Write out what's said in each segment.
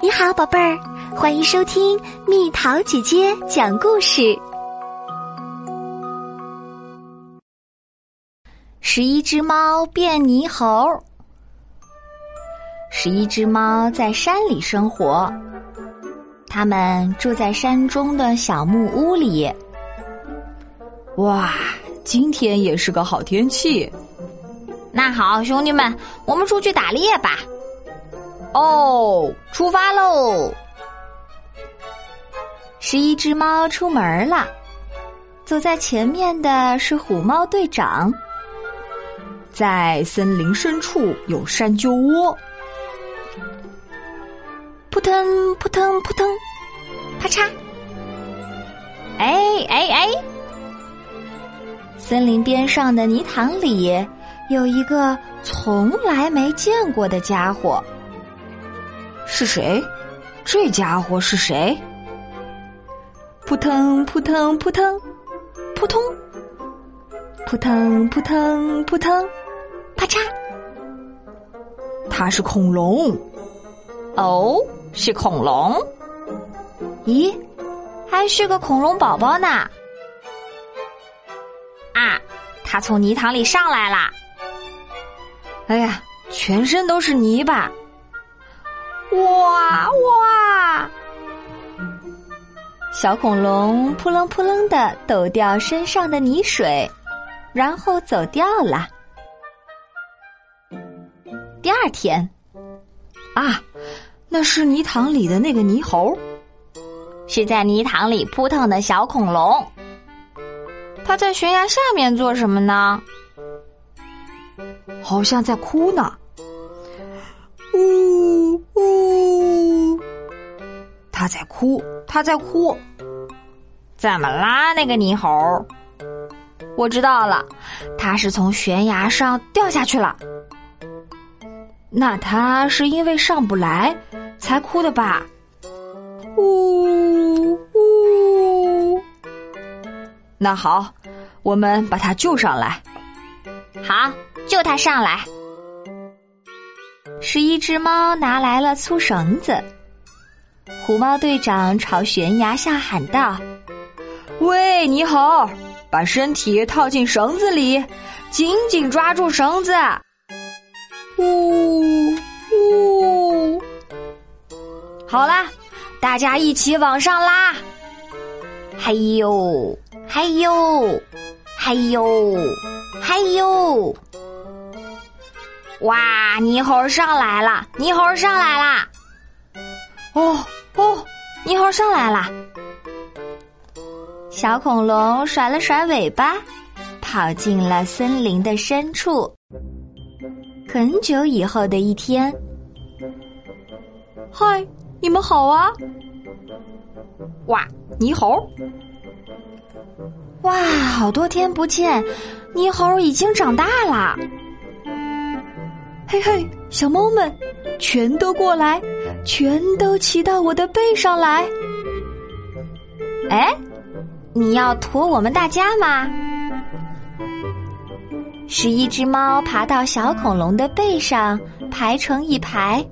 你好，宝贝儿，欢迎收听蜜桃姐姐讲故事。十一只猫变泥猴。十一只猫在山里生活，它们住在山中的小木屋里。哇，今天也是个好天气。那好，兄弟们，我们出去打猎吧！哦，出发喽！十一只猫出门了，走在前面的是虎猫队长。在森林深处有山鸠窝，扑腾扑腾扑腾，啪嚓！哎哎哎！森林边上的泥塘里有一个从来没见过的家伙。是谁？这家伙是谁？扑腾扑腾扑腾，扑通！扑腾扑腾扑腾，啪嚓！它是恐龙。哦，是恐龙。咦，还是个恐龙宝宝呢！啊，它从泥塘里上来了。哎呀，全身都是泥巴！哇哇！小恐龙扑棱扑棱的抖掉身上的泥水，然后走掉了。第二天，啊，那是泥塘里的那个泥猴，是在泥塘里扑腾的小恐龙。它在悬崖下面做什么呢？好像在哭呢。呜呜呜！他在哭，他在哭。怎么啦，那个泥猴？我知道了，他是从悬崖上掉下去了。那他是因为上不来才哭的吧？呜呜！那好，我们把他救上来。好，救他上来。十一只猫拿来了粗绳子，虎猫队长朝悬崖下喊道：“喂，你好，把身体套进绳子里，紧紧抓住绳子。”呜呜！好啦，大家一起往上拉！嘿呦，嘿呦，嘿呦，嘿呦！哇！泥猴上来了，泥猴上来啦！哦哦，泥猴上来了！小恐龙甩了甩尾巴，跑进了森林的深处。很久以后的一天，嗨，你们好啊！哇，泥猴！哇，好多天不见，泥猴已经长大了。嘿嘿，小猫们，全都过来，全都骑到我的背上来。哎，你要驮我们大家吗？十一只猫爬到小恐龙的背上，排成一排。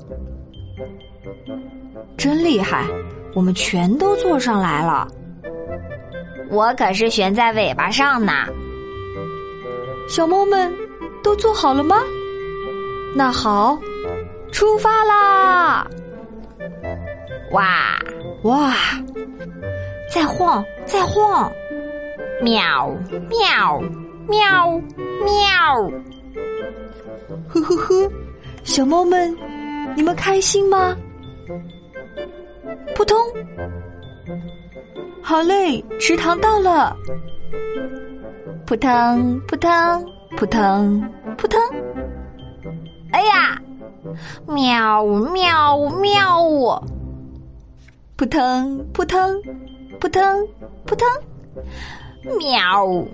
真厉害，我们全都坐上来了。我可是悬在尾巴上呢。小猫们，都坐好了吗？那好，出发啦！哇哇，再晃再晃，喵喵喵喵！呵呵呵，小猫们，你们开心吗？扑通！好嘞，池塘到了！扑腾扑腾扑腾扑腾！喵呜，喵呜喵喵！扑腾扑腾扑腾扑腾，喵！呜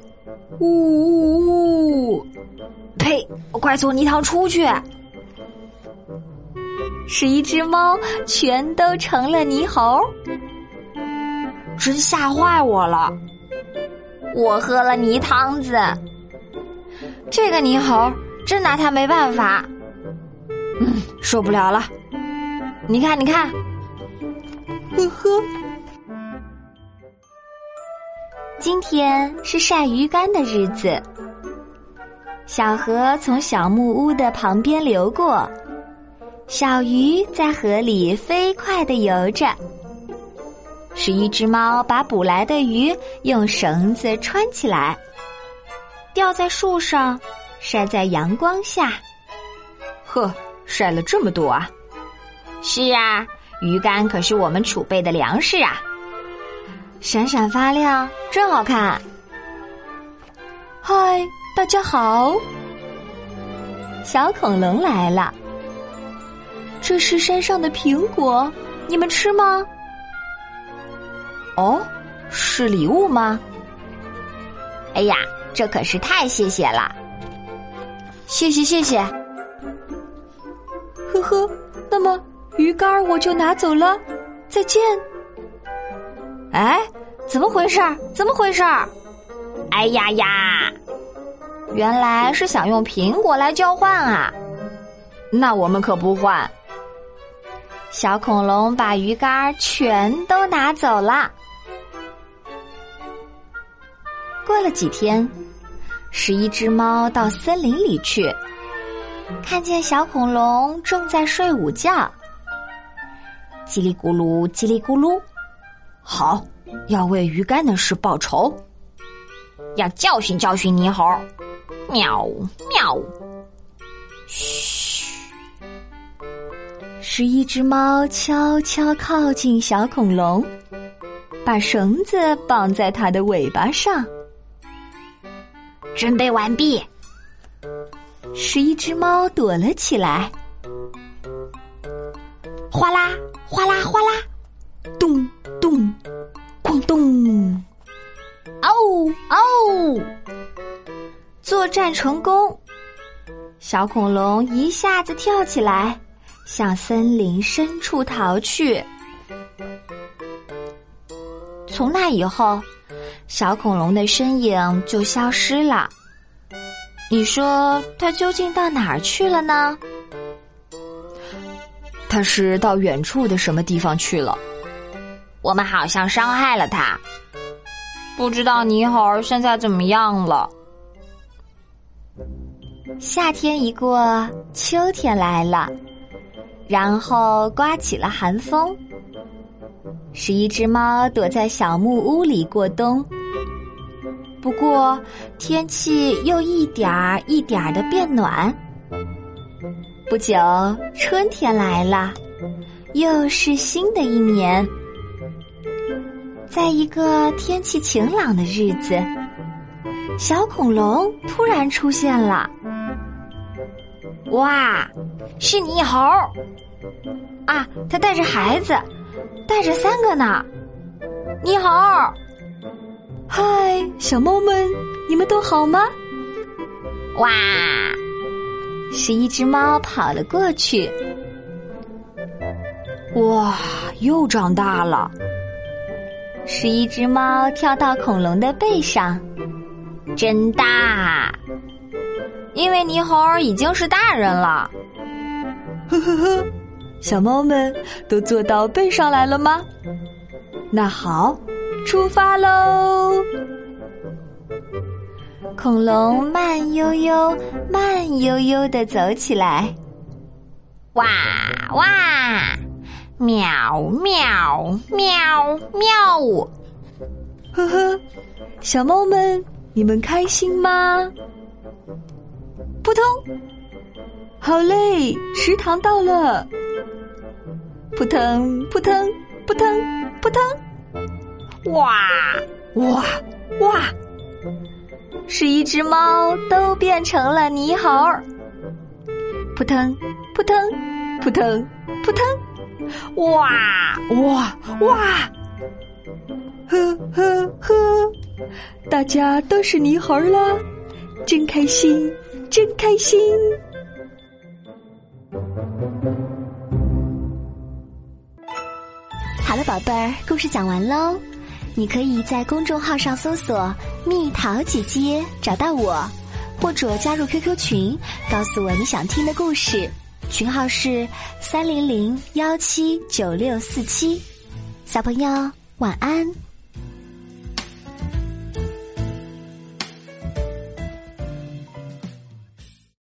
呜呜！呸！快从泥塘出去！十一只猫全都成了泥猴，真吓坏我了！我喝了泥汤子，这个泥猴真拿他没办法。嗯，受不了了！你看，你看，呵呵。今天是晒鱼干的日子，小河从小木屋的旁边流过，小鱼在河里飞快的游着。是一只猫把捕来的鱼用绳子穿起来，吊在树上，晒在阳光下。呵，晒了这么多啊！是啊，鱼干可是我们储备的粮食啊。闪闪发亮，真好看。嗨，大家好！小恐龙来了。这是山上的苹果，你们吃吗？哦，是礼物吗？哎呀，这可是太谢谢了！谢谢谢谢。呵，那么鱼竿我就拿走了，再见。哎，怎么回事？怎么回事？哎呀呀！原来是想用苹果来交换啊！那我们可不换。小恐龙把鱼竿全都拿走了。过了几天，十一只猫到森林里去，看见小恐龙正在睡午觉，叽里咕噜，叽里咕噜。好，要为鱼干的事报仇，要教训教训泥猴。喵喵，嘘。十一只猫悄悄靠近小恐龙，把绳子绑在它的尾巴上。准备完毕。十一只猫躲了起来。哗啦哗啦哗啦，咚。咚，咣咚！哦哦！作战成功，小恐龙一下子跳起来，向森林深处逃去。从那以后，小恐龙的身影就消失了。你说他究竟到哪儿去了呢？他是到远处的什么地方去了？我们好像伤害了他，不知道泥猴现在怎么样了。夏天一过，秋天来了，然后刮起了寒风。十一只猫躲在小木屋里过冬，不过天气又一点儿一点儿的变暖。不久，春天来了，又是新的一年。在一个天气晴朗的日子，小恐龙突然出现了。哇，是泥猴！啊，他带着孩子，带着三个呢。泥猴，嗨，小猫们，你们都好吗？哇，十一只猫跑了过去。哇，又长大了。十一只猫跳到恐龙的背上，真大！因为泥猴已经是大人了。呵呵呵，小猫们都坐到背上来了吗？那好，出发喽！恐龙慢悠悠、慢悠悠的走起来，哇哇！喵喵喵喵！呵呵，小猫们，你们开心吗？扑通！好嘞，食堂到了。扑腾扑腾扑腾扑腾！哇哇哇！是一只猫都变成了泥猴儿。扑腾扑腾扑腾扑腾！哇哇哇！呵呵呵！大家都是泥猴儿了，真开心，真开心！好了，宝贝儿，故事讲完喽。你可以在公众号上搜索“蜜桃姐姐”找到我，或者加入 QQ 群，告诉我你想听的故事。群号是三零零幺七九六四七。小朋友晚安。